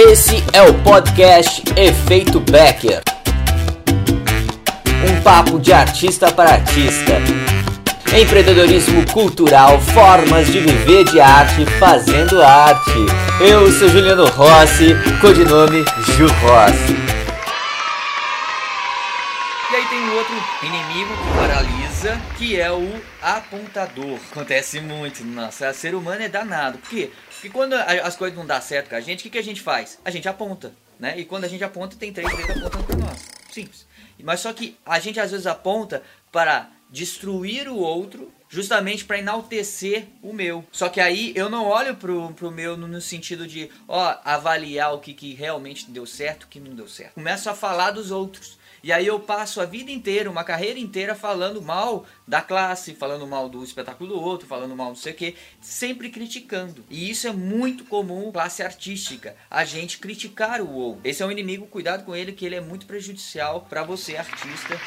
Esse é o podcast Efeito Becker. Um papo de artista para artista. Empreendedorismo cultural, formas de viver de arte fazendo arte. Eu sou Juliano Rossi, codinome Ju Rossi. Tem um outro inimigo que paralisa, que é o apontador. Acontece muito, nossa, ser humano é danado. Por quê? Porque quando as coisas não dão certo com a gente, o que, que a gente faz? A gente aponta, né? E quando a gente aponta, tem três dedos apontando para nós. Simples. Mas só que a gente às vezes aponta para destruir o outro justamente para enaltecer o meu. Só que aí eu não olho pro, pro meu no, sentido de, ó, avaliar o que, que realmente deu certo, o que não deu certo. Começo a falar dos outros. E aí eu passo a vida inteira, uma carreira inteira falando mal da classe, falando mal do espetáculo do outro, falando mal não sei o que, sempre criticando. E isso é muito comum classe artística, a gente criticar o outro. Esse é um inimigo, cuidado com ele que ele é muito prejudicial para você artista.